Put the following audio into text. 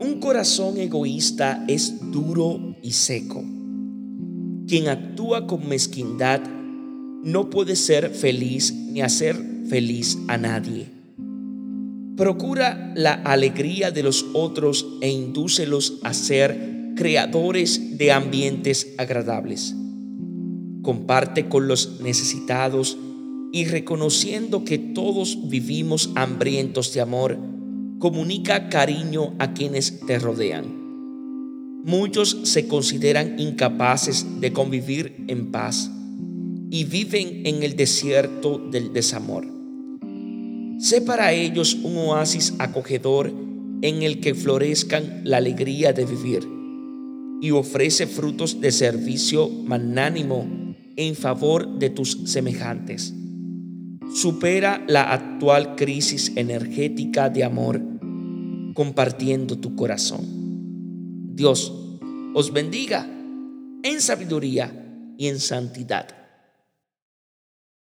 Un corazón egoísta es duro y seco. Quien actúa con mezquindad no puede ser feliz ni hacer feliz a nadie. Procura la alegría de los otros e indúcelos a ser creadores de ambientes agradables. Comparte con los necesitados y reconociendo que todos vivimos hambrientos de amor, comunica cariño a quienes te rodean. Muchos se consideran incapaces de convivir en paz y viven en el desierto del desamor. Sé para ellos un oasis acogedor en el que florezcan la alegría de vivir y ofrece frutos de servicio magnánimo en favor de tus semejantes. Supera la actual crisis energética de amor compartiendo tu corazón. Dios os bendiga en sabiduría y en santidad.